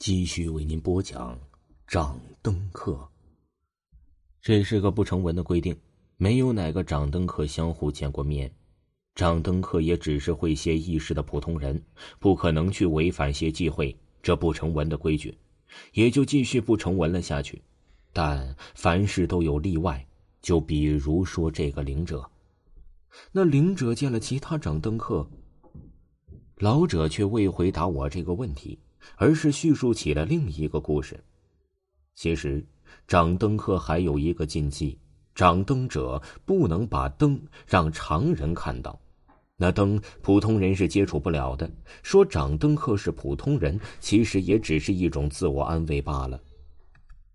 继续为您播讲掌灯客。这是个不成文的规定，没有哪个掌灯客相互见过面，掌灯客也只是会些意识的普通人，不可能去违反些忌讳这不成文的规矩，也就继续不成文了下去。但凡事都有例外，就比如说这个灵者，那灵者见了其他掌灯客，老者却未回答我这个问题。而是叙述起了另一个故事。其实，掌灯客还有一个禁忌：掌灯者不能把灯让常人看到。那灯普通人是接触不了的。说掌灯客是普通人，其实也只是一种自我安慰罢了。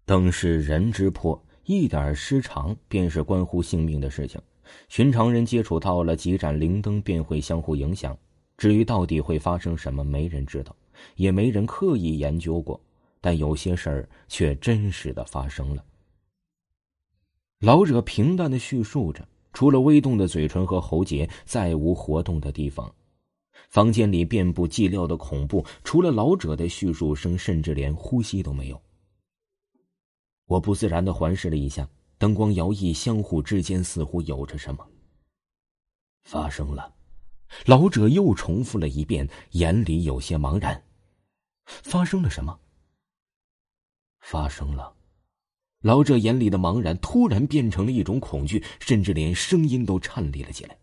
灯是人之魄，一点失常便是关乎性命的事情。寻常人接触到了几盏灵灯，便会相互影响。至于到底会发生什么，没人知道。也没人刻意研究过，但有些事儿却真实的发生了。老者平淡的叙述着，除了微动的嘴唇和喉结，再无活动的地方。房间里遍布寂寥的恐怖，除了老者的叙述声，甚至连呼吸都没有。我不自然的环视了一下，灯光摇曳，相互之间似乎有着什么。发生了。老者又重复了一遍，眼里有些茫然。发生了什么？发生了。老者眼里的茫然突然变成了一种恐惧，甚至连声音都颤栗了起来。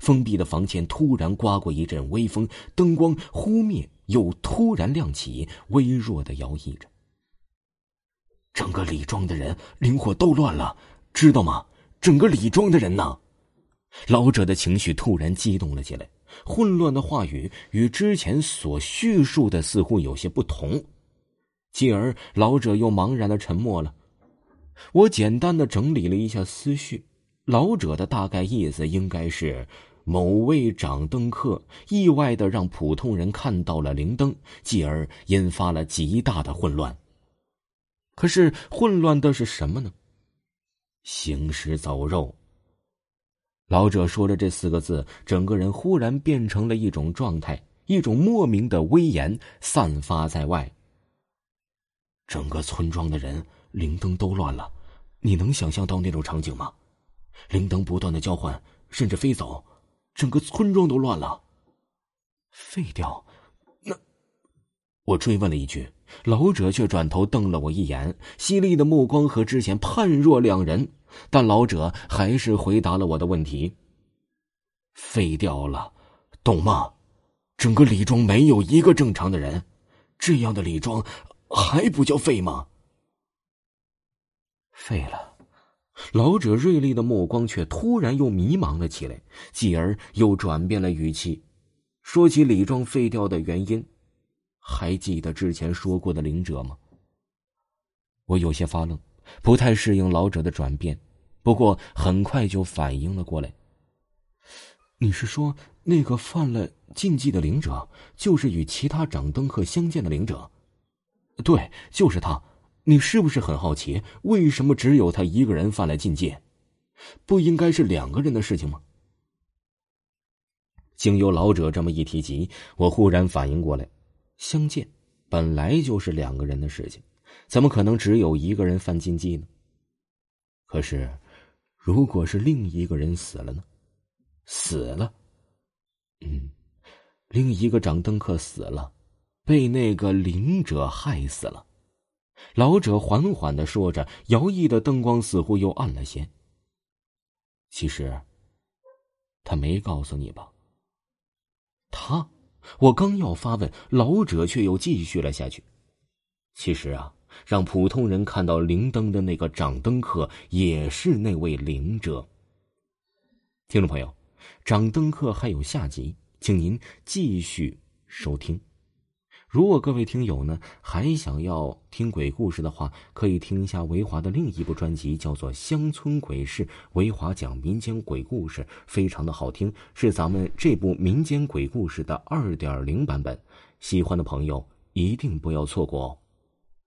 封闭的房间突然刮过一阵微风，灯光忽灭又突然亮起，微弱的摇曳着。整个李庄的人灵火都乱了，知道吗？整个李庄的人呢？老者的情绪突然激动了起来，混乱的话语与之前所叙述的似乎有些不同，继而老者又茫然的沉默了。我简单的整理了一下思绪，老者的大概意思应该是：某位掌灯客意外的让普通人看到了灵灯，继而引发了极大的混乱。可是混乱的是什么呢？行尸走肉。老者说了这四个字，整个人忽然变成了一种状态，一种莫名的威严散发在外。整个村庄的人灵灯都乱了，你能想象到那种场景吗？灵灯不断的交换，甚至飞走，整个村庄都乱了。废掉？我追问了一句，老者却转头瞪了我一眼，犀利的目光和之前判若两人。但老者还是回答了我的问题。废掉了，懂吗？整个李庄没有一个正常的人，这样的李庄还不叫废吗？废了。老者锐利的目光却突然又迷茫了起来，继而又转变了语气，说起李庄废掉的原因。还记得之前说过的灵者吗？我有些发愣。不太适应老者的转变，不过很快就反应了过来。你是说那个犯了禁忌的灵者，就是与其他掌灯客相见的灵者？对，就是他。你是不是很好奇，为什么只有他一个人犯了禁忌？不应该是两个人的事情吗？经由老者这么一提及，我忽然反应过来，相见本来就是两个人的事情。怎么可能只有一个人犯禁忌呢？可是，如果是另一个人死了呢？死了，嗯，另一个掌灯客死了，被那个灵者害死了。老者缓缓的说着，摇曳的灯光似乎又暗了些。其实，他没告诉你吧？我刚要发问，老者却又继续了下去。其实啊。让普通人看到灵灯的那个掌灯客，也是那位灵者。听众朋友，掌灯客还有下集，请您继续收听。如果各位听友呢还想要听鬼故事的话，可以听一下维华的另一部专辑，叫做《乡村鬼事》，维华讲民间鬼故事，非常的好听，是咱们这部民间鬼故事的二点零版本。喜欢的朋友一定不要错过哦。